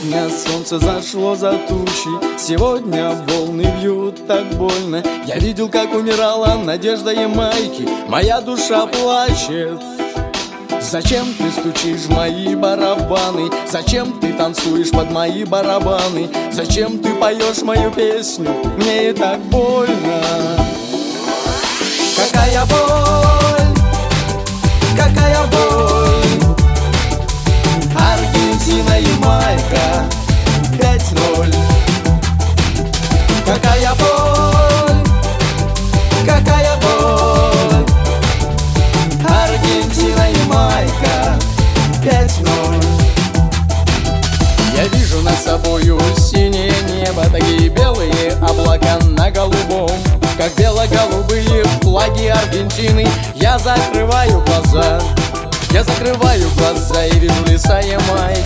Сегодня солнце зашло за тучи Сегодня волны бьют так больно Я видел, как умирала надежда Ямайки Моя душа плачет Зачем ты стучишь в мои барабаны? Зачем ты танцуешь под мои барабаны? Зачем ты поешь мою песню? Мне и так больно 5-0 Какая боль, какая боль. Аргентина и Майка 5-0 Я вижу над собою синее небо Такие белые облака на голубом. Как бело-голубые флаги Аргентины Я закрываю глаза. Я закрываю глаза и вижу леса Ямайки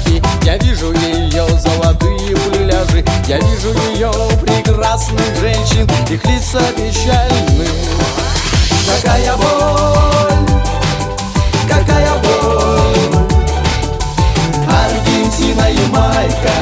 Я вижу ее прекрасных женщин Их лица печальны. Какая боль, какая боль. Аргентина, Ямайка 5-0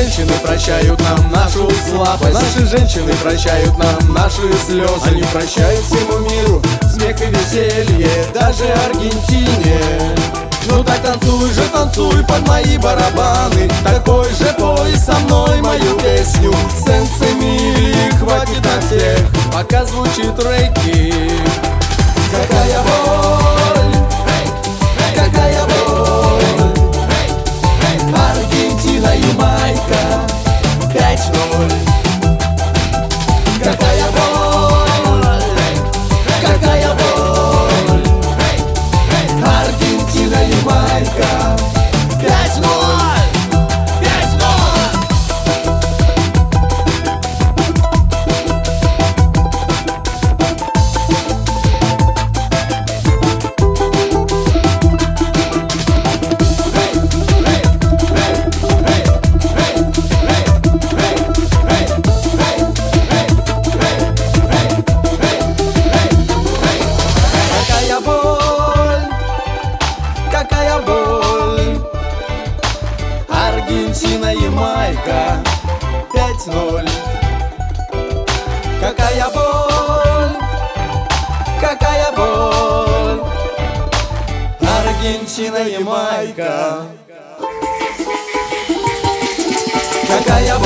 женщины прощают нам нашу слабость. Наши женщины прощают нам наши слезы. Они прощают всему миру смех и веселье Даже Аргентине. Ну так танцуй же, танцуй под мои барабаны. Такой же пой со мной мою песню. Сенсами хватит на всех, пока звучит рэки Ямайка 5-0 Какая боль, какая боль. Аргентина, Ямайка. Какая